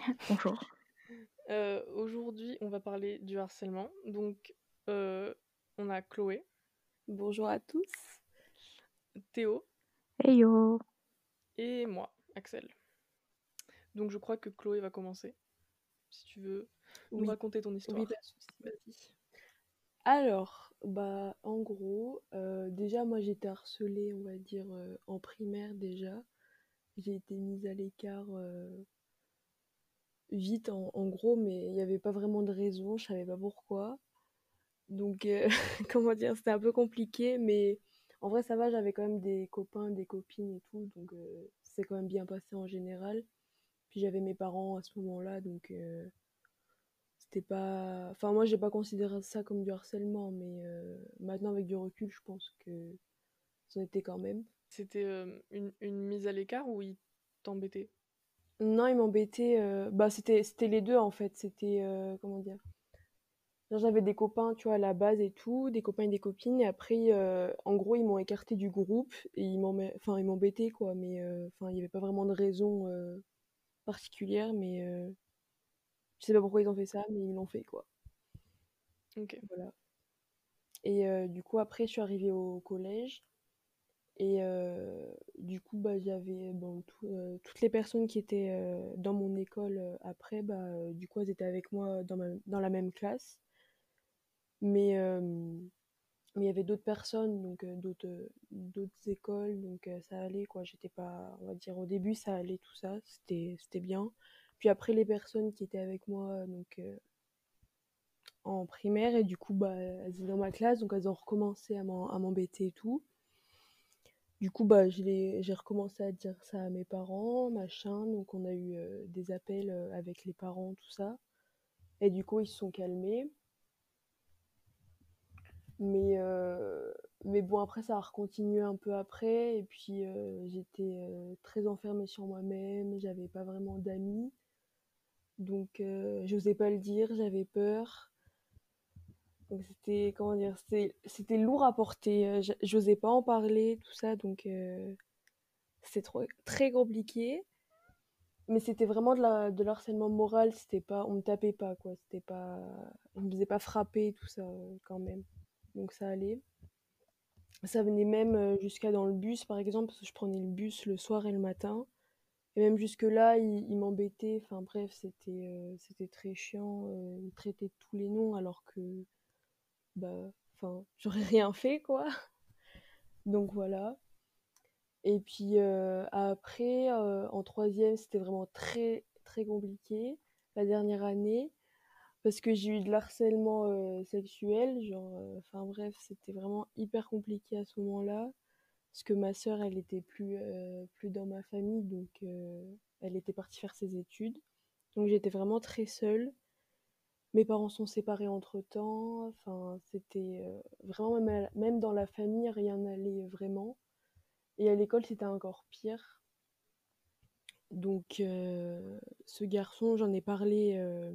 Bonjour. Euh, Aujourd'hui, on va parler du harcèlement. Donc, euh, on a Chloé, Bonjour à tous. Théo Hey yo. et moi, Axel. Donc, je crois que Chloé va commencer. Si tu veux nous Oui. raconter ton histoire. Oui. Alors, bah, en gros, euh, déjà, moi, j'étais harcelée, on va dire, euh, en primaire déjà. J'ai été mise à l'écart euh, vite, en, gros, mais il n'y avait pas vraiment de raison, je savais pas pourquoi. Donc, euh, comment dire, c'était un peu compliqué, mais en vrai, ça va, j'avais quand même des copains, des copines et tout, donc euh, c'est quand même bien passé en général. Puis j'avais mes parents à ce moment-là, donc euh, c'était pas. Enfin, moi, j'ai pas considéré ça comme du harcèlement, mais euh, maintenant, avec du recul, je pense que ça en était quand même. C'était euh, une, une mise à l'écart ou il t'embêtait Non, il m'embêtait. euh, Bah, c'était c'était les deux en fait. C'était euh, comment dire? Genre, j'avais des copains, tu vois, à la base et tout, des copains et des copines. Et après, euh, en gros, ils m'ont écarté du groupe et ils enfin, ils m'embêtaient quoi. Mais euh, enfin, il n'y avait pas vraiment de raison euh, particulière. Mais euh, je sais pas pourquoi ils ont fait ça, mais ils l'ont fait quoi. Ok. Voilà. Et euh, du coup, après, je suis arrivée au collège. Et euh, du coup, bah, j'avais bon, euh, toutes les personnes qui étaient euh, dans mon école après, bah, du coup, elles étaient avec moi dans, la même classe. Mais il y avait d'autres personnes, donc d'autres écoles, donc ça allait, quoi. J'étais pas, on va dire, au début, ça allait, tout ça, c'était bien. Puis après, les personnes qui étaient avec moi, donc en primaire, et du coup, bah, elles étaient dans ma classe, donc elles ont recommencé à m'en- à m'embêter et tout. Du coup, bah, j'ai recommencé à dire ça à mes parents, machin. Donc, on a eu euh, des appels euh, avec les parents, tout ça. Et du coup, ils se sont calmés. Mais, euh, mais bon, après, ça a recontinué un peu après. Et puis, j'étais très enfermée sur moi-même. J'avais pas vraiment d'amis. Donc, j'osais pas le dire. J'avais peur. Donc, c'était, comment dire, c'était, lourd à porter. Euh, J'osais pas en parler, tout ça. Donc, euh, c'était très compliqué. Mais c'était vraiment de la, de l'harcèlement moral. C'était pas, on me tapait pas, quoi. C'était pas, on me faisait pas frapper, tout ça, euh, quand même. Donc, ça allait. Ça venait même jusqu'à dans le bus, par exemple, parce que je prenais le bus le soir et le matin. Et même jusque-là, il, il m'embêtait. Enfin bref, c'était c'était très chiant. Euh, il tous les noms alors que, bah, enfin, j'aurais rien fait, quoi. Donc voilà. Et puis euh, après, euh, en troisième, c'était vraiment très, très compliqué. La dernière année, parce que j'ai eu de l'harcèlement euh, sexuel. Genre, enfin bref, c'était vraiment hyper compliqué à ce moment-là. Parce que ma sœur, elle était plus, plus dans ma famille, donc elle était partie faire ses études. Donc j'étais vraiment très seule. Mes parents sont séparés entre-temps. Enfin, c'était euh, vraiment, même, dans la famille, rien n'allait vraiment. Et à l'école, c'était encore pire. Donc, euh, ce garçon, j'en ai parlé, euh,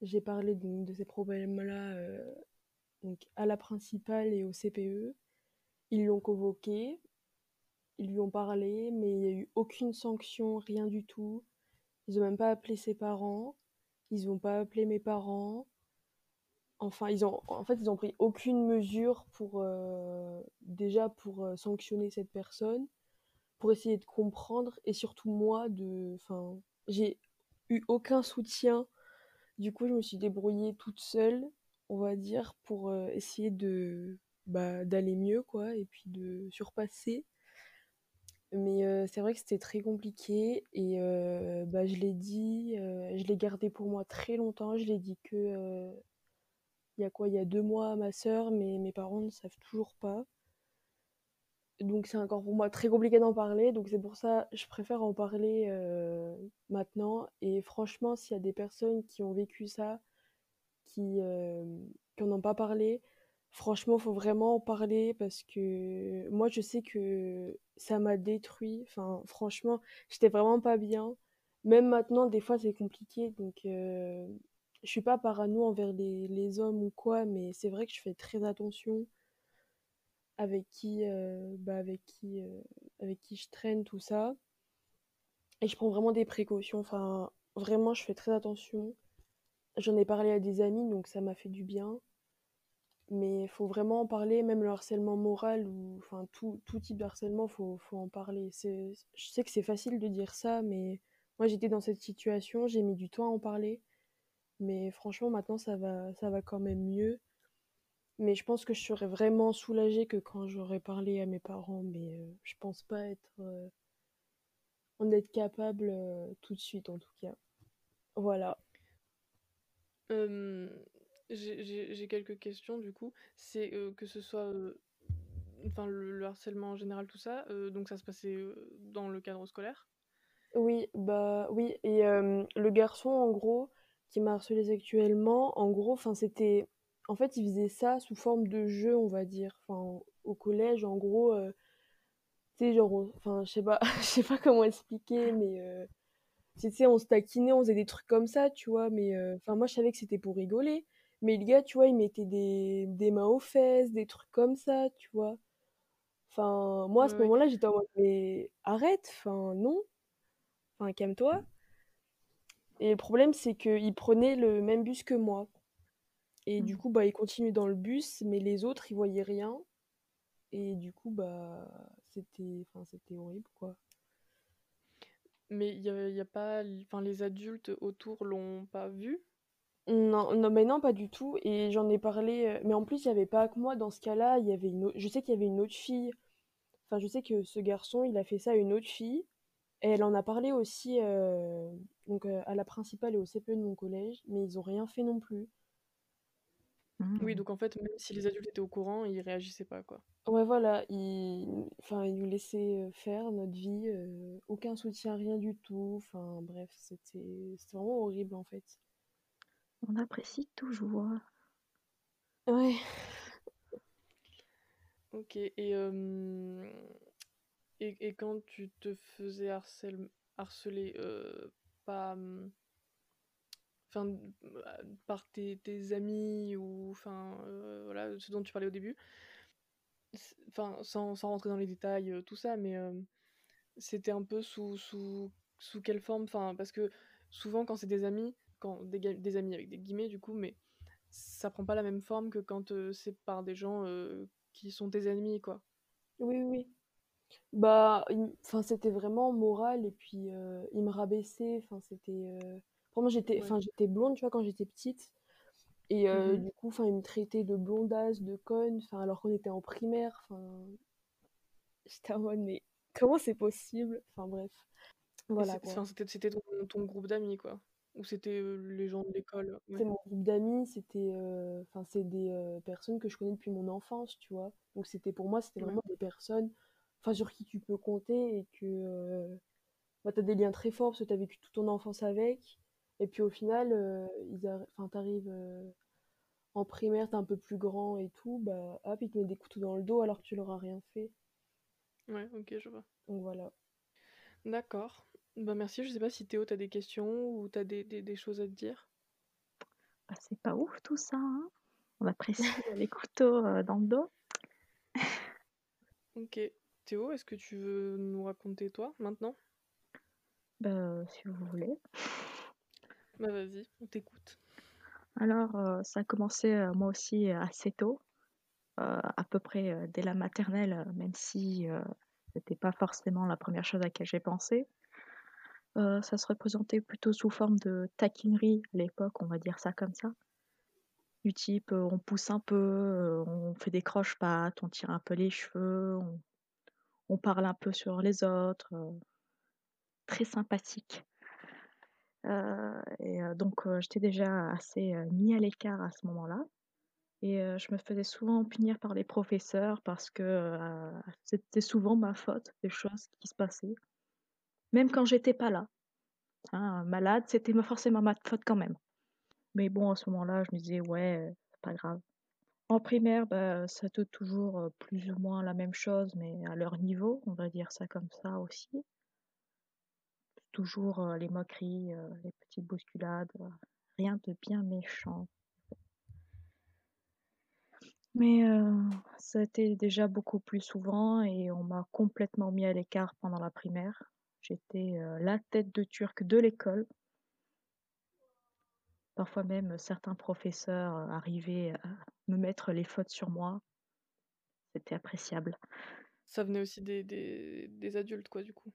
j'ai parlé de ces problèmes-là donc, à la principale et au CPE. Ils l'ont convoqué, ils lui ont parlé, mais il n'y a eu aucune sanction, rien du tout. Ils n'ont même pas appelé ses parents, ils n'ont pas appelé mes parents. Enfin, ils ont, en fait, ils ont pris aucune mesure pour euh, déjà pour euh, sanctionner cette personne, pour essayer de comprendre et surtout moi de, enfin, j'ai eu aucun soutien. Du coup, je me suis débrouillée toute seule, on va dire, pour euh, essayer de bah, d'aller mieux, quoi, et puis de surpasser. Mais c'est vrai que c'était très compliqué et bah, je l'ai dit, je l'ai gardé pour moi très longtemps. Je l'ai dit que il y a quoi, il y a deux mois à ma sœur, mais mes parents ne savent toujours pas. Donc c'est encore pour moi très compliqué d'en parler. Donc c'est pour ça je préfère en parler maintenant. Et franchement, s'il y a des personnes qui ont vécu ça, qui, euh, qui ont pas parlé, franchement, faut vraiment en parler parce que moi, je sais que ça m'a détruit. Enfin, franchement, j'étais vraiment pas bien. Même maintenant, des fois, c'est compliqué. Donc, euh, je suis pas parano envers les, hommes ou quoi, mais c'est vrai que je fais très attention avec qui, euh, bah, avec qui, euh, avec qui je traîne, tout ça. Et je prends vraiment des précautions. Enfin, vraiment, je fais très attention. J'en ai parlé à des amis, donc ça m'a fait du bien. Mais il faut vraiment en parler, même le harcèlement moral ou enfin tout, tout type de harcèlement, faut, faut en parler. Je sais que c'est facile de dire ça, mais moi j'étais dans cette situation, j'ai mis du temps à en parler. Mais franchement, maintenant ça va, ça va quand même mieux. Mais je pense que je serais vraiment soulagée que quand j'aurais parlé à mes parents, mais euh, je pense pas être euh, en être capable euh, tout de suite en tout cas. Voilà. J'ai- quelques questions du coup. C'est euh, que ce soit euh, le, le harcèlement en général, tout ça, euh, donc ça se passait dans le cadre scolaire? Oui, bah oui. Et le garçon, en gros, qui m'a harcelé sexuellement, en gros, enfin, c'était. En fait, il faisait ça sous forme de jeu, on va dire. Enfin, au collège, en gros, tu sais, genre, enfin, je sais pas, je sais pas comment expliquer, mais tu sais, on se taquinait, on faisait des trucs comme ça, tu vois. Mais enfin, moi, je savais que c'était pour rigoler. Mais le gars, tu vois, il mettait des, des mains aux fesses, des trucs comme ça, tu vois. Enfin, moi, à ce ouais. moment-là, j'étais en mode, mais arrête, enfin, non, enfin, calme-toi. Et le problème, c'est qu'il prenait le même bus que moi. Et du Mm. coup, bah, il continuait dans le bus, mais les autres, ils voyaient rien. Et du coup, bah, c'était, enfin, horrible, quoi. Mais il y a, y a pas, enfin les adultes autour l'ont pas vu? Non, non, mais non, pas du tout. Et j'en ai parlé. euh, Mais en plus, il n'y avait pas que moi dans ce cas-là. Il y avait une autre... Je sais qu'il y avait une autre fille. Enfin, je sais que ce garçon, il a fait ça à une autre fille. Et elle en a parlé aussi euh, donc, euh, à la principale et au CPE de mon collège. Mais ils ont rien fait non plus. Oui, Mm. donc en fait, même si les adultes étaient au courant, ils réagissaient pas, quoi. Ouais, voilà. Ils... Enfin, ils nous laissaient euh, faire notre vie. euh, Aucun soutien, rien du tout. Enfin, bref, c'était c'était vraiment horrible, en fait. On apprécie toujours. Ouais. Ok, et, euh, et, quand tu te faisais harceler, euh, pas, hum, enfin, euh, par tes, amis ou, enfin, euh, voilà, ce dont tu parlais au début, enfin, sans, sans rentrer dans les détails, euh, tout ça, mais euh, c'était un peu sous, sous, sous quelle forme, parce que souvent quand c'est des amis, quand des, amis avec des guillemets du coup, mais ça prend pas la même forme que quand euh, c'est par des gens euh, qui sont tes ennemis, quoi. Oui, oui. Bah, enfin, c'était vraiment moral et puis euh, il me rabaissait. Enfin, c'était. Euh... Vraiment, j'étais, Ouais. enfin, j'étais blonde, tu vois, quand j'étais petite. Et Mhm. du coup, enfin, il me traitait de blondasse, de conne. Enfin, alors qu'on était en primaire. Enfin, j'étais en mode, mais comment c'est possible? Enfin, bref. Voilà c'était ton, ton groupe d'amis, quoi. Ou c'était les gens de l'école? C'est Ouais. mon groupe d'amis, c'était, enfin, c'est des personnes que je connais depuis mon enfance, tu vois? Donc c'était pour moi, c'était Ouais. vraiment des personnes, enfin, sur qui tu peux compter et que bah, tu as des liens très forts parce que tu as vécu toute ton enfance avec. Et puis au final, euh, ils enfin, t'arrives euh, en primaire, t'es un peu plus grand et tout, bah hop, ils te mettent des couteaux dans le dos alors que tu leur as rien fait. Ouais, ok, je vois. Donc voilà. D'accord. Bah merci, je sais pas si Théo, t'as des questions ou t'as des, des, des choses à te dire. Bah, c'est pas ouf tout ça. hein. On apprécie les couteaux euh, dans le dos. Ok. Théo, est-ce que tu veux nous raconter toi, maintenant? Bah, si vous voulez. Bah vas-y, on t'écoute. Alors, euh, ça a commencé euh, moi aussi assez tôt, euh, à peu près dès la maternelle, même si c'était pas forcément la première chose à laquelle j'ai pensé. Euh, ça se représentait plutôt sous forme de taquinerie à l'époque, on va dire ça comme ça. Du type, euh, on pousse un peu, euh, on fait des croche-pattes, on tire un peu les cheveux, on, parle un peu sur les autres. très sympathique. Donc, j'étais déjà assez mis à l'écart à ce moment-là. Et je me faisais souvent punir par les professeurs parce que c'était souvent ma faute, des choses qui se passaient. Même quand j'étais pas là. Hein, malade, c'était forcément ma faute quand même. Mais bon, à ce moment-là, je me disais, ouais, pas grave. En primaire, bah, c'était toujours euh, plus ou moins la même chose, mais à leur niveau, on va dire ça comme ça aussi. Toujours euh, les moqueries, euh, les petites bousculades, rien de bien méchant. Mais ça a été déjà beaucoup plus souvent et on m'a complètement mis à l'écart pendant la primaire. J'étais euh, la tête de turc de l'école. Parfois même, certains professeurs, heu, arrivaient à me mettre les fautes sur moi. C'était appréciable. Ça venait aussi des des des adultes quoi, du coup?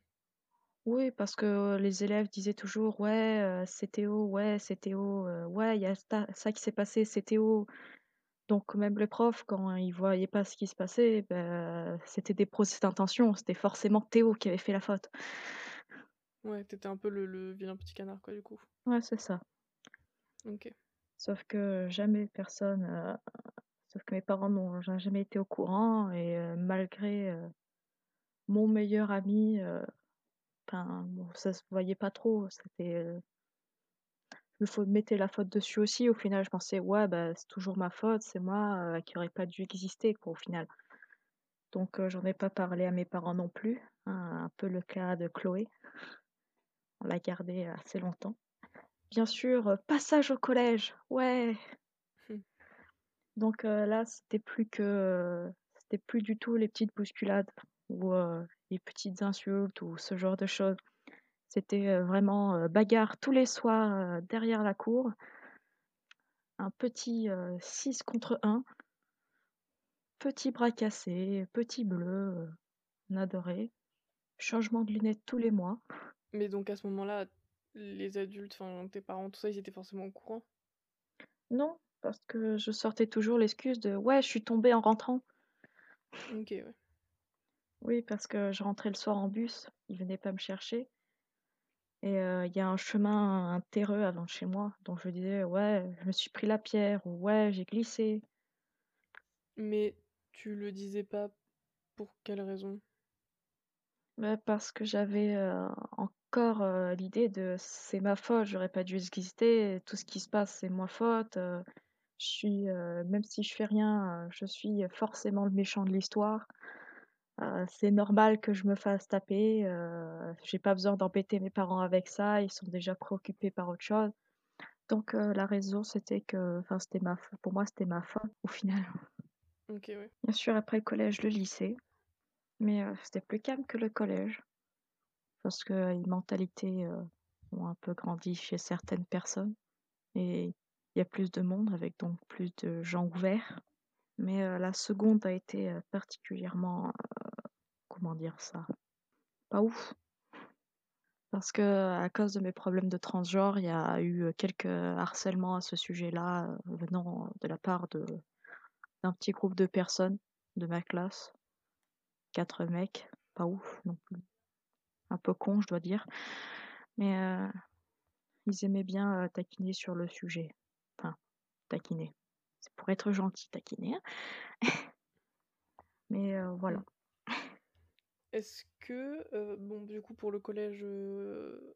Oui, parce que les élèves disaient toujours: «Ouais, heu, c'est Théo, ouais, c'est Théo, heu, ouais, il y a ça qui s'est passé, c'est Théo». Donc même les profs, quand ils voyaient pas ce qui se passait, bah, c'était des procès d'intention, c'était forcément Théo qui avait fait la faute. Ouais, tu étais un peu le le vilain petit canard quoi, du coup? Ouais, c'est ça. OK. Sauf que jamais personne, heu, sauf que mes parents n'ont ja jamais été au courant et heu, malgré, heu, mon meilleur ami, enfin bon, ça se voyait pas trop, c'était, me faut mettais la faute dessus aussi. Au final, je pensais: «Ouais, bah, c'est toujours ma faute, c'est moi, heu, qui aurait pas dû exister quoi, au final». Donc heu, j'en ai pas parlé à mes parents non plus, hein, un peu le cas de Chloé. On l'a gardée assez longtemps. Bien sûr, heu, passage au collège, ouais! Mmh. Donc heu, là, c'était plus que, c'était plus du tout les petites bousculades ou les petites insultes ou ce genre de choses. C'était, vraiment, bagarre tous les soirs, derrière la cour. Un petit, heu, 6 contre 1. Petit bras cassé, petit bleu, on adorait. Changement de lunettes tous les mois. Mais donc à ce moment-là, les adultes, enfin tes parents, tout ça, ils étaient forcément au courant? Non, parce que je sortais toujours l'excuse de: «Ouais, je suis tombée en rentrant». OK, ouais. Oui, parce que je rentrais le soir en bus, ils venaient pas me chercher et heu, il y a un chemin, un terreux avant chez moi, donc je disais: «Ouais, je me suis pris la pierre» ou «Ouais, j'ai glissé». Mais tu le disais pas pour quelle raison? Bah, parce que j'avais, heu, encore, heu, l'idée de: «C'est ma faute, j'aurais pas dû exister, tout ce qui se passe, c'est ma faute, heu, je suis, heu, même si je fais rien, heu, je suis forcément le méchant de l'histoire. Heu, c'est normal que je me fasse taper, heu, j'ai pas besoin d'embêter mes parents avec ça, ils sont déjà préoccupés par autre chose». Donc heu, la raison, c'était que enfin, c'était ma f pour moi, c'était ma faute, au final. OK, ouais. Bien sûr, après le collège, le lycée, mais heu, c'était plus calme que le collège. Parce que les mentalités, heu, ont un peu grandi chez certaines personnes et il y a plus de monde avec donc plus de gens ouverts. Mais la seconde a été, particulièrement, comment dire ça? Pas ouf. Parce qu'à cause de mes problèmes de transgenre, il y a eu, quelques harcèlements à ce sujet-là, venant de la part d'un petit groupe de personnes de ma classe. 4 mecs, pas ouf non plus. Un peu con, je dois dire. Mais ils aimaient bien, taquiner sur le sujet. Enfin, taquiner. C'est pour être gentil, taquiner. Mais heu, voilà. Mmh. Est-ce que, heu, bon, du coup, pour le collège, heu,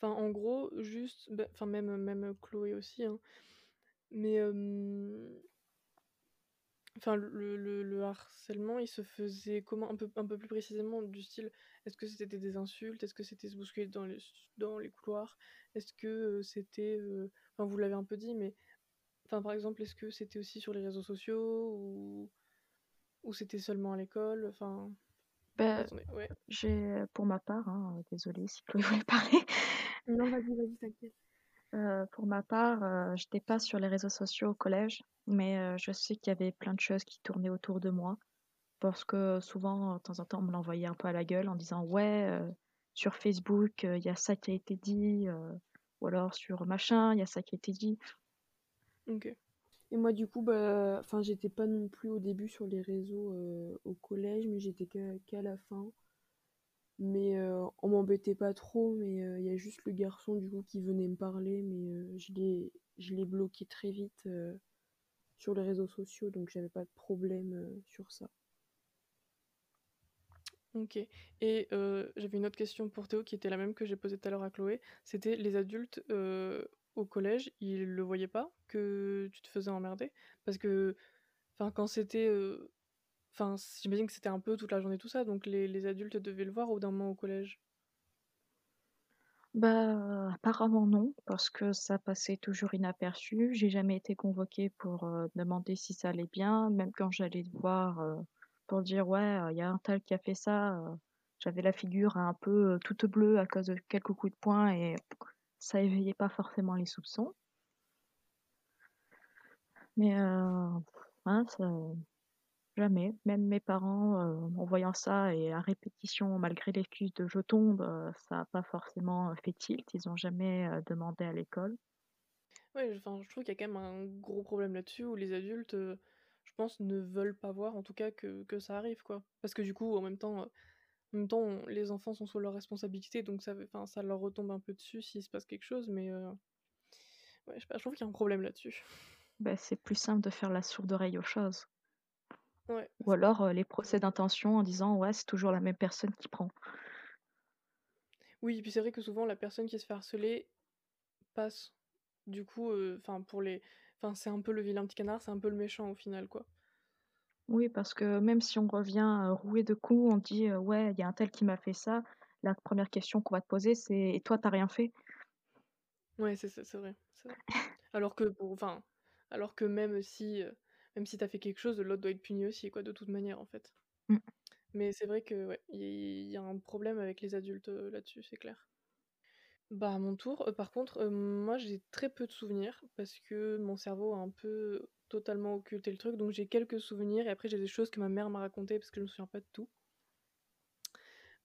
enfin, en gros, juste, bah, enfin, même même Chloé aussi, hein, mais enfin, le le le harcèlement, il se faisait comment? Un peu un peu plus précisément, du style, est-ce que c'était des insultes? Est-ce que c'était se bousculer dans les dans les couloirs? Est-ce que, c'était, enfin, vous l'avez un peu dit, mais enfin, par exemple, est-ce que c'était aussi sur les réseaux sociaux ou ou c'était seulement à l'école? Enfin attendez, ouais. j'ai pour ma part, hein, désolée si Chloé voulait parler. Non, vas-y, vas-y, t'inquiète. Heu, pour ma part, heu, j'étais pas sur les réseaux sociaux au collège, mais heu, je sais qu'il y avait plein de choses qui tournaient autour de moi. Parce que souvent, de temps en temps, on me l'envoyait un peu à la gueule en disant: «Ouais, heu, sur Facebook, il y a ça qui a été dit», ou alors sur machin, il y a ça qui a été dit. OK. Et moi, du coup, bah, enfin, j'étais pas non plus au début sur les réseaux euh, au collège, mais j'étais qu'à qu'à la fin. Mais euh, on m'embêtait pas trop, mais euh, il y a juste le garçon du coup qui venait me parler, mais euh, je l'ai je l'ai bloqué très vite euh, sur les réseaux sociaux, donc j'avais pas de problème euh, sur ça. OK et j'avais une autre question pour Théo qui était la même que j'ai posée tout à l'heure à Chloé. C'était les adultes, au collège, ils le voyaient pas que tu te faisais emmerder? Parce que, enfin, quand c'était, heu, enfin, j'imagine que c'était un peu toute la journée tout ça, donc les adultes devaient le voir au d'un moment au collège? Bah, apparemment non, parce que ça passait toujours inaperçu. J'ai jamais été convoquée pour, heu, demander si ça allait bien, même quand j'allais te voir, heu, pour dire: «Ouais, il y a un tel qui a fait ça», j'avais la figure un peu, toute bleue à cause de quelques coups de poing et ça éveillait pas forcément les soupçons. Mais heu, hein, jamais. Même mes parents, heu, en voyant ça et à répétition, malgré l'excuse de «je tombe», heu, ça a pas forcément, fait tilt. Ils ont jamais, demandé à l'école. Ouais, je trouve qu'il y a quand même un gros problème là-dessus où les adultes, je pense, ne veulent pas voir, en tout cas, que que ça arrive, quoi. Parce que du coup, en même temps, en même temps, on les enfants sont sous leur responsabilité, donc ça ça leur retombe un peu dessus s'il se passe quelque chose, mais heu, ouais, je sais pas, je trouve qu'il y a un problème là-dessus. Bah, c'est plus simple de faire la sourde oreille aux choses. Ouais, Ou alors, heu, les procès d'intention en disant: «Ouais, c'est toujours la même personne qui prend». Oui, et puis c'est vrai que souvent la personne qui se fait harceler passe. Du coup, enfin pour les enfin c'est un peu le vilain petit canard, c'est un peu le méchant au final, quoi. Oui, parce que même si on revient, roué de coups, on dit, «Ouais, il y a un tel qui m'a fait ça». La première question qu'on va te poser, c'est: «Et toi, tu as rien fait?» Ouais, c'est c'est c'est vrai, c'est vrai. Alors que pour enfin, alors que même si, même si tu as fait quelque chose, l'autre doit être puni aussi, quoi, de toute manière, en fait. Mmh. Mais c'est vrai que, ouais, il y y a un problème avec les adultes, là-dessus, c'est clair. Bah, à mon tour, heu, par contre, heu, moi j'ai très peu de souvenirs parce que mon cerveau a un peu totalement occulté le truc, donc j'ai quelques souvenirs et après j'ai des choses que ma mère m'a racontées parce que je me souviens pas de tout.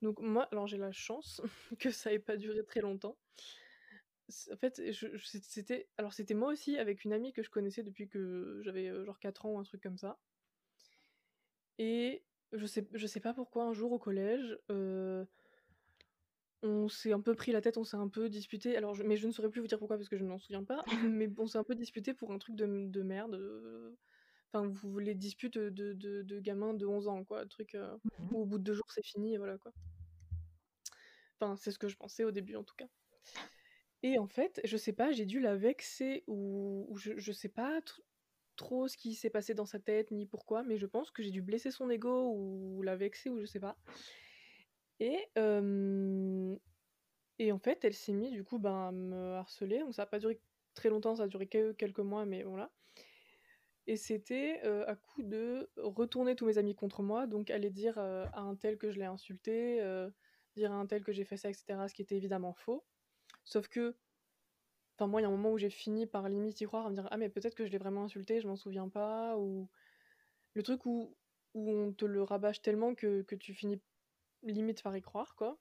Donc moi, alors j'ai la chance que ça ait pas duré très longtemps. En fait, c'était alors c'était moi aussi avec une amie que je connaissais depuis que j'avais, heu, genre 4 ans ou un truc comme ça et je sais je sais pas pourquoi un jour au collège, on s'est un peu pris la tête, on s'est un peu disputés, alors je mais je ne saurais plus vous dire pourquoi parce que je ne m'en souviens pas, mais on s'est un peu disputés pour un truc de de merde, heu, enfin vous les disputes, de de de gamins de 11 ans quoi, truc, heu, Mmh où au bout de 2 jours c'est fini et voilà quoi. Enfin, c'est ce que je pensais au début en tout cas. Et en fait, je sais pas, j'ai dû la vexer ou ou je je sais pas tr trop ce qui s'est passé dans sa tête ni pourquoi, mais je pense que j'ai dû blesser son ego ou la vexer ou je sais pas. Et et en fait, elle s'est mise du coup, ben, à me harceler, donc ça a pas duré très longtemps, ça a duré que quelques mois, mais voilà. Et c'était, à coup de retourner tous mes amis contre moi, donc aller dire, à un tel que je l'ai insulté, dire à un tel que j'ai fait ça et cetera, ce qui était évidemment faux. Sauf que Enfin, moi, il y a un moment où j'ai fini par limite y croire, à me dire: «Ah mais peut-être que je l'ai vraiment insulté, je m'en souviens pas» ou le truc où où on te le rabâche tellement que que tu finis limite par y croire, quoi.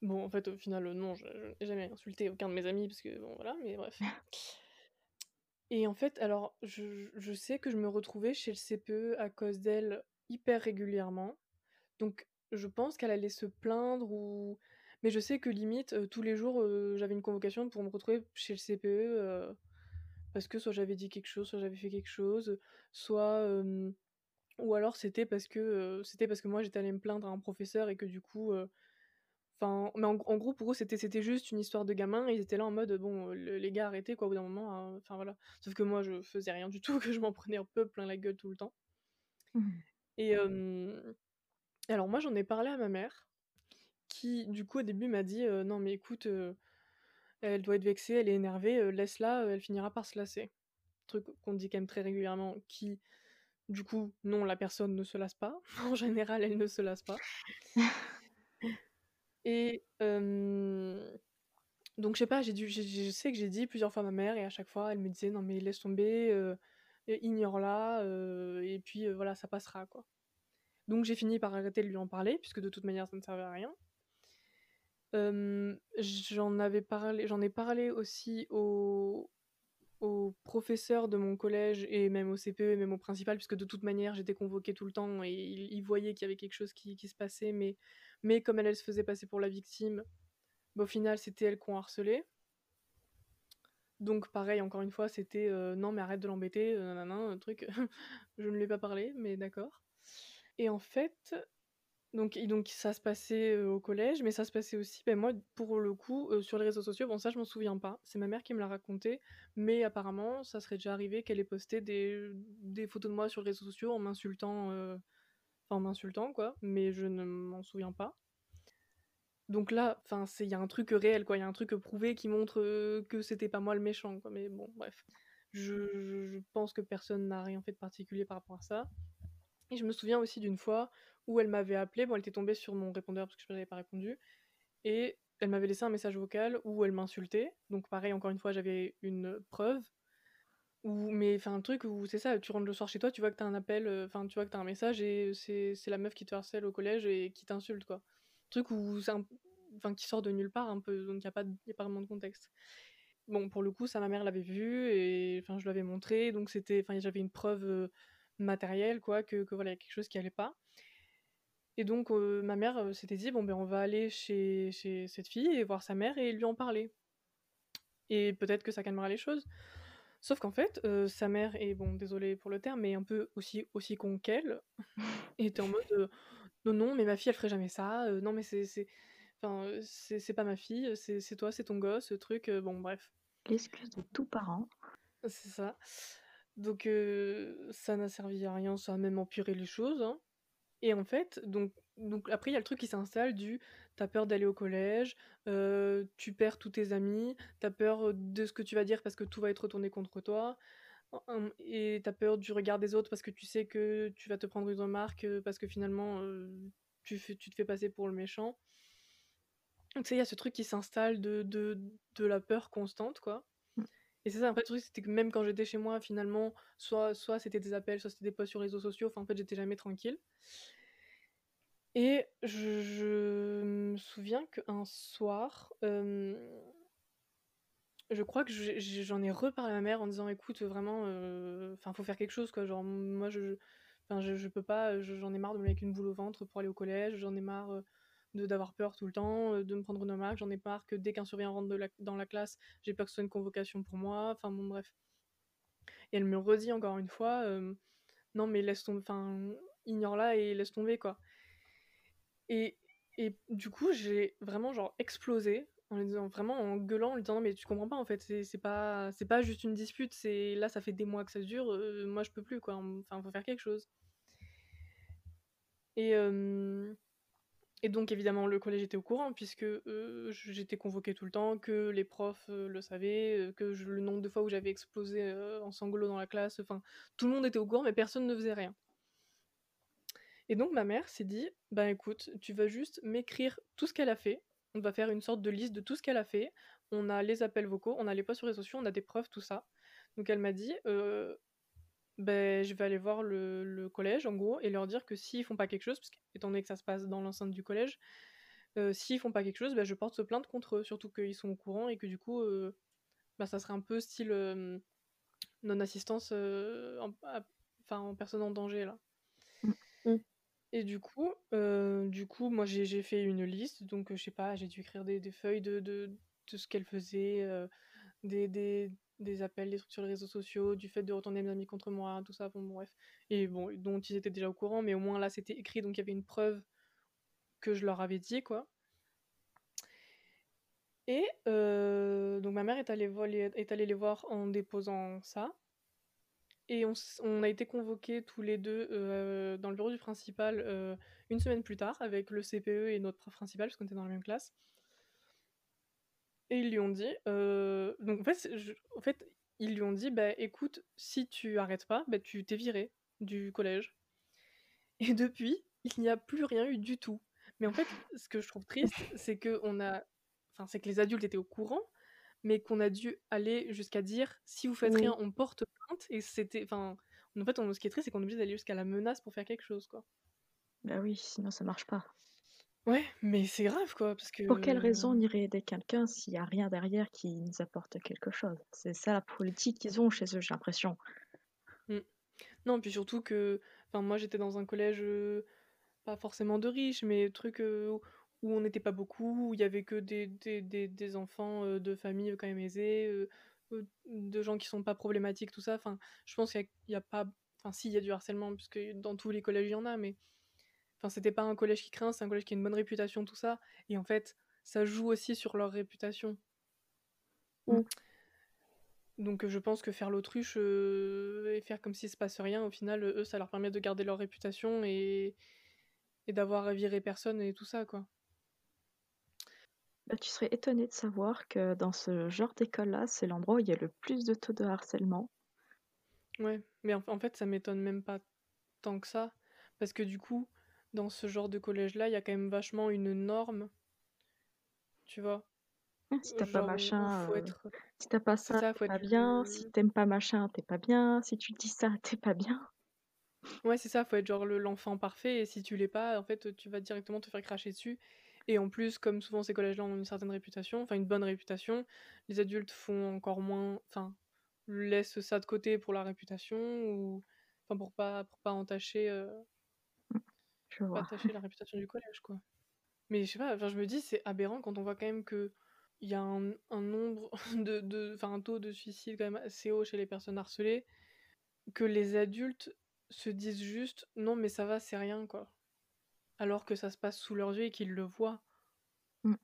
Bon, en fait, au final, heu, non, je je n'ai jamais insulté aucun de mes amis parce que bon, voilà, mais bref. Et en fait, alors je je sais que je me retrouvais chez le CPE à cause d'elle hyper régulièrement. Donc je pense qu'elle allait se plaindre ou mais je sais que limite, heu, tous les jours, heu, j'avais une convocation pour me retrouver chez le CPE, parce que soit j'avais dit quelque chose, soit j'avais fait quelque chose, soit, ou alors c'était parce que, c'était parce que moi j'étais allée me plaindre à un professeur et que du coup, enfin mais en en gros pour eux c'était c'était juste une histoire de gamin et ils étaient là en mode, bon, le les gars arrêtez quoi au bout d'un moment, hein, enfin voilà. Sauf que moi je faisais rien du tout, que je m'en prenais un peu plein la gueule tout le temps Mmh. et alors moi j'en ai parlé à ma mère Qui, du coup, au début m'a dit, «Non mais écoute, elle doit être vexée, elle est énervée, laisse-la, elle finira par se lasser». Truc qu'on dit quand même très régulièrement, qui, du coup, non, la personne ne se lasse pas. En général, elle ne se lasse pas et donc je sais pas, j'ai dû je sais que j'ai dit plusieurs fois à ma mère et à chaque fois, elle me disait: «Non mais laisse tomber, heu, i ignore-la, heu, et puis, voilà, ça passera, quoi». Donc j'ai fini par arrêter de lui en parler puisque de toute manière, ça ne servait à rien. J'en avais parlé j'en ai parlé aussi au professeurs de mon collège et même au CPE même au principal, puisque de toute manière j'étais convoquée tout le temps et ils ils voyaient qu'il y avait quelque chose qui se passait, mais mais comme elle, elle se faisait passer pour la victime, bah, au final c'était elle qu'on harcelait. Donc pareil, encore une fois, c'était, heu: «Non mais arrête de l'embêter, heu, nin nin truc. Je ne lui ai pas parlé, mais d'accord et en fait, Donc donc ça se passait, au collège, mais ça se passait aussi, ben, moi, pour le coup, sur les réseaux sociaux, bon ça je m'en souviens pas, c'est ma mère qui me l'a raconté, mais apparemment ça serait déjà arrivé qu'elle ait posté des des photos de moi sur les réseaux sociaux en m'insultant, enfin en m'insultant quoi, mais je ne m'en souviens pas. Donc là, enfin c'est il y a un truc, réel quoi, il y a un truc, prouvé qui montre, que c'était pas moi le méchant quoi, mais bon bref. Je je pense que personne n'a rien fait de particulier par rapport à ça. Et je me souviens aussi d'une fois où elle m'avait appelé. bon elle était tombée sur mon répondeur parce que je n'avais pas répondu et elle m'avait laissé un message vocal où elle m'insultait, donc pareil encore une fois j'avais une preuve ou mais enfin un truc où c'est ça, tu rentres le soir chez toi, tu vois que tu as un appel, heu, enfin tu vois que tu as un message et c'est la meuf qui te harcèle au collège et qui t'insulte quoi. Truc où un qui sort de nulle part un peu, donc il y a pas vraiment de contexte. Bon pour le coup ça ma mère l'avait vu et enfin je lui avais montré, donc c'était enfin j'avais une preuve, heu, matérielle quoi que que voilà, quelque chose qui allait pas. Et donc heu, ma mère, heu, s'était dit: «Bon ben on va aller chez chez cette fille et voir sa mère et lui en parler» et peut-être que ça calmera les choses. Sauf qu'en fait, heu, sa mère et bon désolée pour le terme, mais un peu aussi aussi con qu'elle, était en mode, «Non, non, mais ma fille elle ferait jamais ça, non mais c'est c'est enfin, c'est c'est pas ma fille, c'est c'est toi, c'est ton gosse, truc», heu, bon bref. L'excuse de tout parent. C'est ça. Donc ça n'a servi à rien, ça a même empiré les choses, hein et en fait, donc donc après il y a le truc qui s'installe du tu as peur d'aller au collège, heu, tu perds tous tes amis, tu as peur, de ce que tu vas dire parce que tout va être retourné contre toi, et tu as peur du regard des autres parce que tu sais que tu vas te prendre une remarque, parce que finalement, tu tu te fais passer pour le méchant. Tu sais, il y a ce truc qui s'installe de de de la peur constante, quoi. Et c'est ça, en le truc, c'était que même quand j'étais chez moi, finalement, soit soit c'était des appels, soit c'était des posts sur les réseaux sociaux, enfin, en fait, j'étais jamais tranquille. Et je me souviens qu'un soir, je crois que j'en ai reparlé à ma mère en disant: «Écoute, vraiment, enfin, faut faire quelque chose, quoi, genre moi je je je peux pas, je j'en ai marre de me mettre une boule au ventre pour aller au collège, j'en ai marre, de d'avoir peur tout le temps, de me prendre une remarque, j'en ai marre que dès qu'un surveillant rentre dans la classe, j'ai peur que ce soit une convocation pour moi», enfin bon, bref. Et elle me redit encore une fois, «Non mais laisse tomber, enfin, ignore-la et laisse tomber, quoi» et et du coup, j'ai vraiment genre explosé en lui disant vraiment en gueulant, en lui disant: «Non mais tu comprends pas en fait, c'est pas c'est pas juste une dispute, c'est là ça fait des mois que ça dure, moi je peux plus quoi, enfin faut faire quelque chose» et et donc évidemment le collège était au courant puisque, heu, j'étais convoquée tout le temps, que les profs, heu, le savaient, que le nombre de fois où j'avais explosé, heu, en sanglots dans la classe, enfin tout le monde était au courant mais personne ne faisait rien. Et donc ma mère s'est dit: «Bah écoute, tu vas juste m'écrire tout ce qu'elle a fait. On va faire une sorte de liste de tout ce qu'elle a fait. On a les appels vocaux, on a les posts sur les sociaux, on a des preuves, tout ça». Donc elle m'a dit: «Heu, beh, je vais aller voir le le collège en gros et leur dire que s'ils font pas quelque chose», parce qu'étant donné que ça se passe dans l'enceinte du collège, heu, «s'ils font pas quelque chose, bah je porte plainte contre eux». Surtout qu'ils sont au courant et que du coup, heu, bah ça serait un peu style, hem, non-assistance, heu, en à enfin en personne en danger là. Mmh. Mmh. Et du coup, heu, du coup, moi j'ai fait une liste, donc, je sais pas, j'ai dû écrire des des feuilles de de de ce qu'elle faisait, des des des appels, des trucs sur les réseaux sociaux, du fait de retourner mes amis contre moi, tout ça, bon bref. Et bon, dont ils étaient déjà au courant, mais au moins là c'était écrit, donc il y avait une preuve que je leur avais dit, quoi. Et heu, donc ma mère est allée est allée les voir en déposant ça. Et on a été convoqués tous les 2, heu, dans le bureau du principal, heu, une semaine plus tard avec le CPE et notre prof principal, parce qu'on était dans la même classe et ils lui ont dit, heu donc en fait, je en fait, ils lui ont dit: «Bah écoute, si tu arrêtes pas, bah tu tu es virée du collège» et depuis, il n'y a plus rien eu du tout. Mais en fait, ce que je trouve triste, c'est qu'on a enfin, c'est que les adultes étaient au courant, mais qu'on a dû aller jusqu'à dire: «Si vous faites rien, on porte plainte» et c'était enfin, en fait, on ce qui est triste, c'est qu'on est obligé d'aller jusqu'à la menace pour faire quelque chose, quoi. Bah oui, sinon ça marche pas. Ouais, mais c'est grave, quoi, parce que Pour quelle raison on irait aider quelqu'un s'il y a rien derrière qui nous apporte quelque chose? C'est ça la politique qu'ils ont chez eux, j'ai l'impression. Mmh. Non, puis surtout que enfin moi j'étais dans un collège, pas forcément de riches, mais truc, où on n'était pas beaucoup, où il y avait que des des des des enfants, de familles quand même aisées, de gens qui sont pas problématiques, tout ça. Enfin, je pense qu'il y a il y a pas enfin si, il y a du harcèlement puisque dans tous les collèges il y en a, mais enfin c'était pas un collège qui craint, c'est un collège qui a une bonne réputation, tout ça et en fait, ça joue aussi sur leur réputation. Mmh. Mmh. Donc je pense que faire l'autruche, heu et faire comme s'il se passe rien, au final, eux, ça leur permet de garder leur réputation et et d'avoir à virer personne et tout ça, quoi. Bah, tu serais étonné de savoir que dans ce genre d'école-là, c'est l'endroit où il y a le plus de taux de harcèlement. Ouais, mais en en fait, ça m'étonne même pas tant que ça, parce que du coup, dans ce genre de collège-là, il y a quand même vachement une norme. Tu vois? Si pas Genre où où machin, faut heu, être Si t'as pas ça, ça, faut pas être bien. Si t'aimes pas machin, t'es pas bien. Si tu dis ça, t'es pas bien. Ouais, c'est ça, faut être genre le l'enfant parfait et si tu l'es pas, en fait, tu vas directement te faire cracher dessus et en plus, comme souvent ces collèges-là ont une certaine réputation, enfin une bonne réputation, les adultes font encore moins enfin, laissent ça de côté pour la réputation ou enfin pour pas pour pas entacher, heu Mmh. Je vois. entacher la réputation du collège, quoi. Mais je sais pas, je me dis c'est aberrant quand on voit quand même qu'il y a un un nombre de de enfin un taux de suicide quand même assez haut chez les personnes harcelées, que les adultes se disent juste: «Non mais ça va, c'est rien, quoi». Alors que ça se passe sous leurs yeux et qu'ils le voient. Mmh.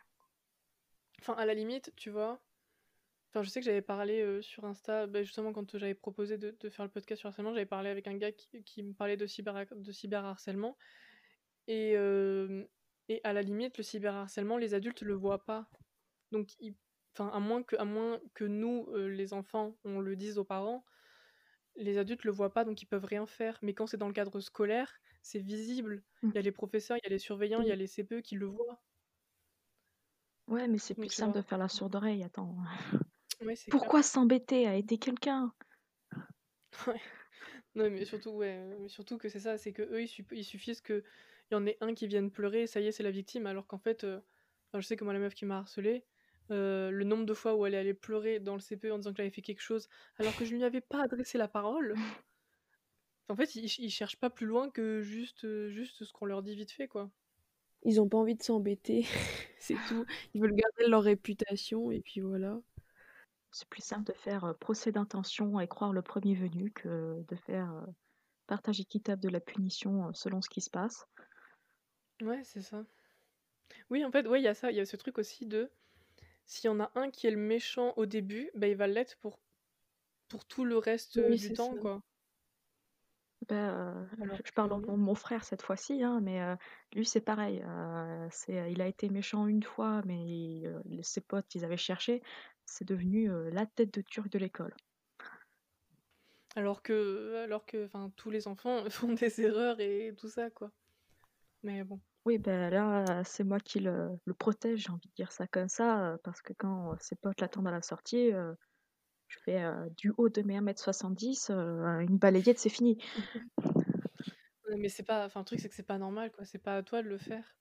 Enfin, à la limite, tu vois? Enfin, je sais que j'avais parlé, heu, sur Insta, bah, justement quand, j'avais proposé de de faire le podcast sur le harcèlement, j'avais parlé avec un gars qui qui me parlait de cyber de cyberharcèlement et hem et à la limite, le cyberharcèlement, les adultes le voient pas. Donc ils à moins que à moins que nous, heu, les enfants, on le dise aux parents, les adultes le voient pas, donc ils peuvent rien faire. Mais quand c'est dans le cadre scolaire, c'est visible. Mmh. Il y a les professeurs, il y a les surveillants, il y a les CPE qui le voient. Ouais, mais c'est plus simple de faire la sourde oreille, attends. Ouais. Pourquoi s'embêter à aider quelqu'un? Ouais. Non, mais surtout, ouais, mais surtout que c'est ça, c'est qu'eux, il sup il suffise qu'il y en ait un qui vienne pleurer et ça y est, c'est la victime. Alors qu'en fait, enfin, je sais que moi, la meuf qui m'a harcelée, heu, le nombre de fois où elle est allée pleurer dans le CPE en disant que j'avais fait quelque chose, alors que je lui avais pas adressé la parole. En fait, ils ils cherchent pas plus loin que juste, heu, juste ce qu'on leur dit vite fait, quoi. Ils ont pas envie de s'embêter, c'est tout. Ils veulent garder leur réputation et puis voilà. C'est plus simple de faire, procès d'intention et croire le premier venu que de faire, partage équitable de la punition, selon ce qui se passe. Ouais, c'est ça. Oui, en fait, ouais, il y a ça, il y a ce truc aussi de s'il y en a un qui est le méchant au début, bah, il va l'être pour pour tout le reste, Oui, du c'est temps, quoi. Bah, heu, Alors je parle que nom de mon frère cette fois-ci, hein, mais heu, lui c'est pareil, c'est il a été méchant une fois, mais ses potes, ils avaient cherché, c'est devenu, la tête de turc de l'école. alors que alors que, enfin, tous les enfants font des erreurs et tout ça, quoi. Mais bon. Oui, bah, là, c'est moi qui le le protège, j'ai envie de dire ça comme ça, heu, parce que quand, ses potes l'attendent à la sortie, heu, je fais, du haut de mes 1 m 70, heu, une balayette, c'est fini. Ouais, mais c'est pas enfin, le truc, c'est que c'est pas normal, quoi, c'est pas à toi de le faire.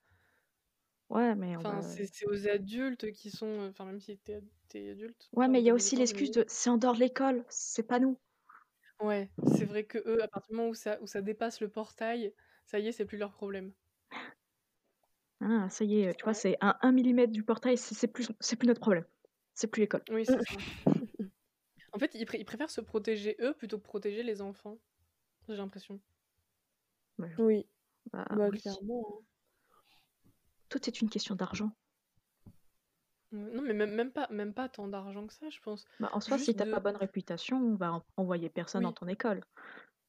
Ouais, mais Enfin, va c'est aux adultes qui sont, enfin, même si tu es adulte, ouais, mais il y a aussi l'excuse de: «C'est en dehors de l'école, c'est pas nous». Ouais, c'est vrai qu'eux, à partir du moment où ça où ça dépasse le portail, ça y est, c'est plus leur problème. Ah, ça y est, tu vois, Ouais. c'est à 1 millimètre du portail, c'est c'est plus c'est plus notre problème. C'est plus l'école. Oui, c'est ça. En fait, ils pré ils préfèrent se protéger eux plutôt que protéger les enfants, j'ai l'impression. Bah, Oui, bah, bah oui. clairement, hein. Tout est une question d'argent. Non, mais même même pas même pas tant d'argent que ça, je pense. Bah, en soi, si Juste tu as pas de bonne réputation, on va en envoyer personne dans oui, ton école.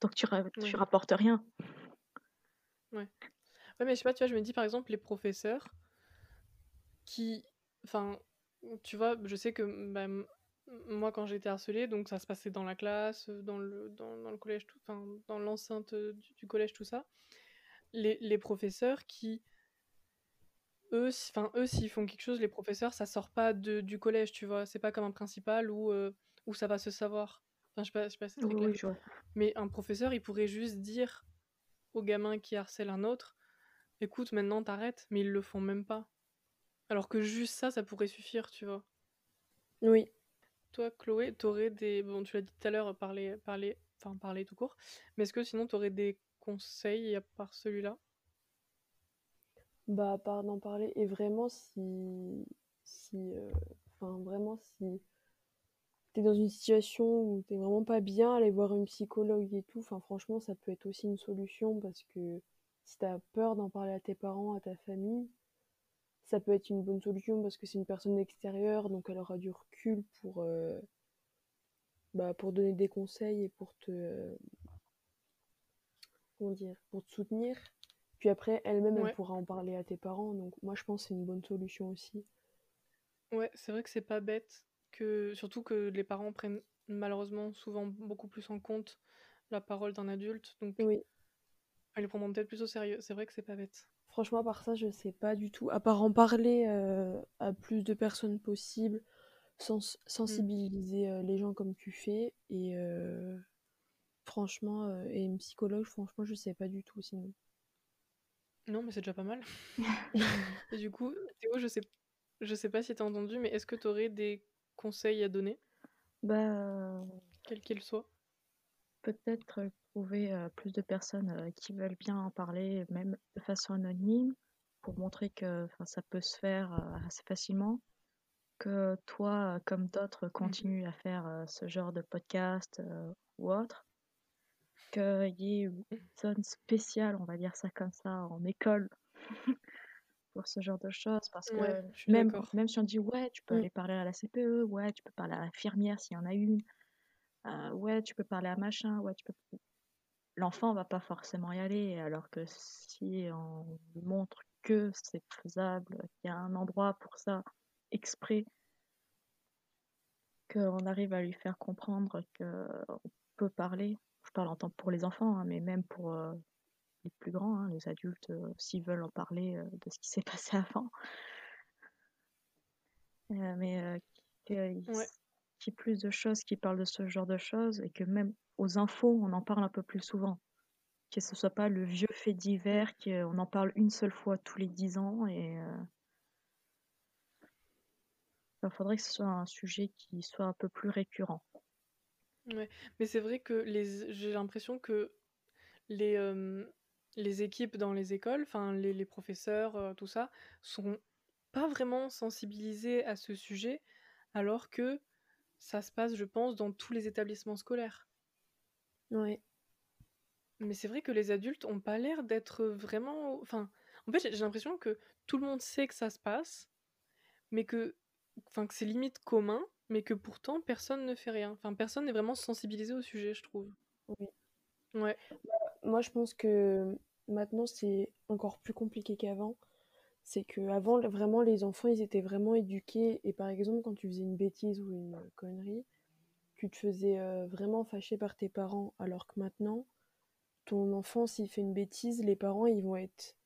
Tant que tu ra tu ouais, rapportes rien. ouais. Ouais, mais je sais pas, tu vois, je me dis, par exemple, les professeurs qui enfin, tu vois, je sais que, bah, moi, quand j'étais harcelée, donc ça se passait dans la classe, dans le dans dans le collège, tout enfin, dans l'enceinte, heu, du du collège, tout ça. Les les professeurs qui, eux, enfin, eux, s'ils font quelque chose, les professeurs, ça sort pas de du collège, tu vois? C'est pas comme un principal où, heu, où ça va se savoir. Enfin, je sais pas je sais pas si c'est Oui, oui, clair. je vois. Mais un professeur, il pourrait juste dire au gamin qui harcèle un autre: «Écoute, maintenant, tu arrêtes», mais ils le font même pas. Alors que juste ça, ça pourrait suffire, tu vois? Oui. Toi, Chloé, tu aurais des bon, tu l'as dit tout à l'heure, parler parler enfin, parler tout court, mais est-ce que sinon tu aurais des conseils à part celui-là? Bah, à part d'en parler et vraiment si si, heu, enfin vraiment si tu es dans une situation où tu es vraiment pas bien, aller voir une psychologue et tout, enfin franchement, ça peut être aussi une solution parce que si tu as peur d'en parler à tes parents, à ta famille, ça peut être une bonne solution parce que c'est une personne extérieure, donc elle aura du recul pour, heu bah, pour donner des conseils et pour te, comment dire? Pour te soutenir. Puis après, elle-même, elle Ouais. pourra en parler à tes parents, donc moi je pense que c'est une bonne solution aussi. Ouais, c'est vrai que c'est pas bête, que surtout que les parents prennent malheureusement souvent beaucoup plus en compte la parole d'un adulte, donc Oui. Ils le prendront peut-être plus au sérieux. C'est vrai que c'est pas bête. Franchement, à part ça, je sais pas du tout. À part en parler, heu, à plus de personnes possible, sens- Mmh. sensibiliser euh, les gens comme tu fais. Et euh, franchement, euh, et une psychologue, franchement, je sais pas du tout sinon. Non, mais c'est déjà pas mal. Et du coup, Théo, je sais, je sais pas si t'as entendu, mais est-ce que t'aurais des conseils à donner, Bah, quels qu'ils soient? Peut-être euh, trouver euh, plus de personnes euh, qui veulent bien en parler, même de façon anonyme, pour montrer que 'fin, ça peut se faire euh, assez facilement. Que toi, euh, comme d'autres, Mmh. continues à faire euh, ce genre de podcast euh, ou autre. Qu'il y ait une Mmh. zone spéciale, on va dire ça comme ça, en école pour ce genre de choses. Parce que Ouais, je suis même, d'accord. même si on dit ouais, tu peux Mm. aller parler à la CPE, ouais, tu peux parler à l'infirmière s'il y en a une, euh, ouais, tu peux parler à machin, ouais, tu peux. L'enfant va pas forcément y aller, alors que si on lui montre que c'est faisable, qu'il y a un endroit pour ça exprès, qu'on arrive à lui faire comprendre qu'on peut parler. Je parle en tant pour les enfants, hein, mais même pour euh, les plus grands, hein, les adultes, euh, s'ils veulent en parler euh, de ce qui s'est passé avant. Mais Ouais. Plus de choses qui parlent de ce genre de choses et que même aux infos, on en parle un peu plus souvent. Que ce soit pas le vieux fait divers, qu'on en parle une seule fois tous les dix ans et euh, il faudrait que ce soit un sujet qui soit un peu plus récurrent. Mais c'est vrai que les... j'ai l'impression que les, euh, les équipes dans les écoles, enfin les, les professeurs, euh, tout ça, sont pas vraiment sensibilisés à ce sujet, alors que ça se passe, je pense, dans tous les établissements scolaires. Ouais. Mais c'est vrai que les adultes ont pas l'air d'être vraiment. Enfin, en fait, j'ai j'ai l'impression que tout le monde sait que ça se passe, mais que, enfin, que c'est limite commun, mais que pourtant personne ne fait rien. Enfin, personne n'est vraiment sensibilisé au sujet, je trouve. Oui. Ouais. Moi, je pense que maintenant, c'est encore plus compliqué qu'avant. C'est que avant, vraiment, les enfants, ils étaient vraiment éduqués. Et par exemple, quand tu faisais une bêtise ou une connerie, tu te faisais euh, vraiment fâcher par tes parents. Alors que maintenant, ton enfant, s'il fait une bêtise, les parents, ils vont être,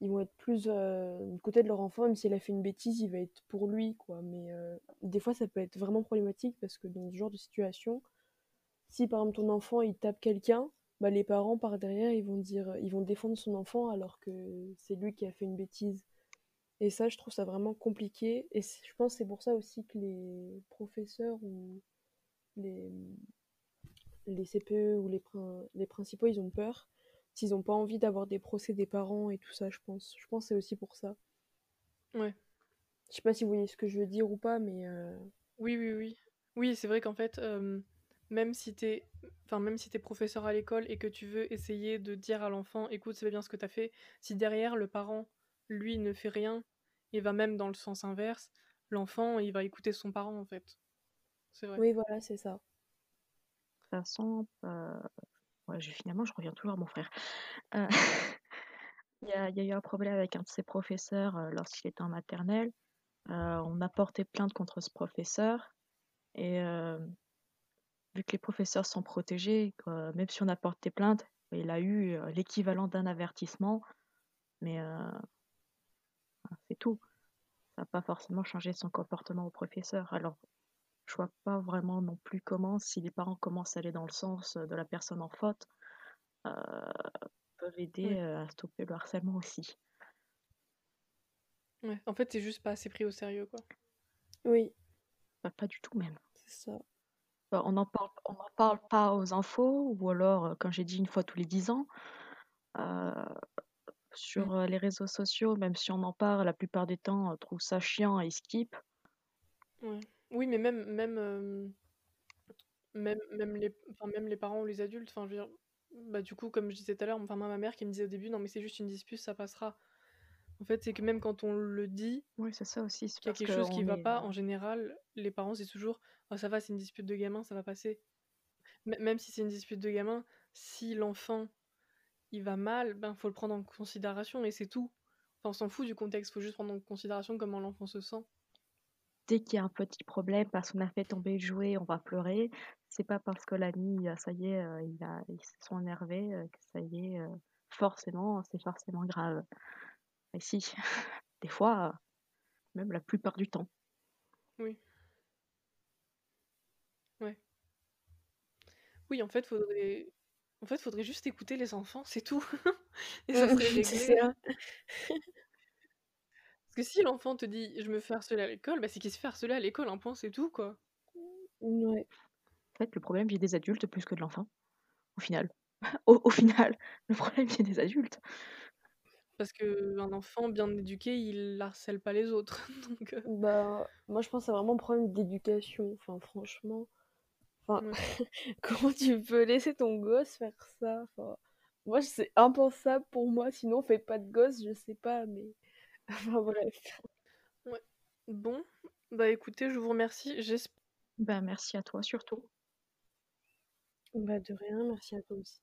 ils vont être plus euh, du côté de leur enfant, même s'il a fait une bêtise, il va être pour lui, quoi. Mais euh, des fois, ça peut être vraiment problématique parce que dans ce genre de situation, si par exemple ton enfant, il tape quelqu'un, bah, les parents par derrière, ils vont dire, ils vont défendre son enfant alors que c'est lui qui a fait une bêtise. Et ça, je trouve ça vraiment compliqué. Et je pense que c'est pour ça aussi que les professeurs ou les, les CPE ou les, les principaux, ils ont peur. S'ils n'ont pas envie d'avoir des procès des parents et tout ça, je pense. Je pense que c'est aussi pour ça. Ouais. Je sais pas si vous voyez ce que je veux dire ou pas, mais... Euh... Oui, oui, oui. Oui, c'est vrai qu'en fait, euh, même si t'es... Enfin, même si t'es professeur à l'école et que tu veux essayer de dire à l'enfant, écoute, c'est bien ce que t'as fait, si derrière le parent, lui, ne fait rien, et va même dans le sens inverse, l'enfant, il va écouter son parent, en fait. C'est vrai. Oui, voilà, c'est ça. De toute façon, euh, ouais, finalement, je reviens toujours à mon frère. Euh, il, y a, il y a eu un problème avec un de ses professeurs euh, lorsqu'il était en maternelle. Euh, on a porté plainte contre ce professeur et euh, vu que les professeurs sont protégés, quoi, même si on a porté plainte, il a eu euh, l'équivalent d'un avertissement, mais euh, c'est tout. Ça n'a pas forcément changé son comportement au professeur. Alors, je vois pas vraiment non plus comment, si les parents commencent à aller dans le sens de la personne en faute, euh, peuvent aider euh, à stopper le harcèlement aussi. Ouais. En fait, c'est juste pas assez pris au sérieux, quoi. Oui, Bah, pas du tout même. c'est ça. Bah, on n'en parle, on n'en parle pas aux infos, ou alors, euh, comme j'ai dit, une fois tous les dix ans. Euh, sur euh, les réseaux sociaux, même si on en parle, la plupart des temps, on trouve ça chiant et skip. Ouais. Oui, mais même, même, euh, même, même, les, enfin, même les parents ou les adultes, enfin, je veux dire, bah, du coup, comme je disais tout à l'heure, enfin, ma mère qui me disait au début, non, mais c'est juste une dispute, ça passera. En fait, c'est que même quand on le dit, Oui, c'est ça aussi. c'est qu'il y a quelque chose qui qu'on va est, pas, euh, en général, les parents, c'est toujours, oh, ça va, c'est une dispute de gamin, ça va passer. M- même si c'est une dispute de gamin, si l'enfant, il va mal, ben, faut le prendre en considération et c'est tout. Enfin, on s'en fout du contexte, faut juste prendre en considération comment l'enfant se sent. dès qu'il y a un petit problème parce qu'on a fait tomber le jouet, on va pleurer. C'est pas parce que l'ami, euh, ça y est, euh, il a, ils se sont énervés euh, que ça y est, euh, forcément, c'est forcément grave. Mais si, des fois, même la plupart du temps. Oui. Ouais. Oui, en fait, faudrait. En fait, faudrait juste écouter les enfants, c'est tout. Et ça serait réglé. Parce que si l'enfant te dit je me fais harceler à l'école, bah c'est qu'il se fait harceler à l'école, un point, c'est tout, quoi. Ouais. En fait, le problème vient des adultes plus que de l'enfant. Au final. au, au final, le problème vient des adultes. Parce qu'un enfant bien éduqué, il harcèle pas les autres, donc heu Bah, moi, je pense que c'est vraiment un problème d'éducation, enfin, franchement. Enfin, Ouais. comment tu peux laisser ton gosse faire ça? Enfin, moi, c'est impensable pour moi, sinon fais pas de gosse, je sais pas, mais enfin bref. Ouais. Bon, bah, écoutez, je vous remercie, j'esp Bah, merci à toi surtout. Bah, de rien, merci à toi aussi.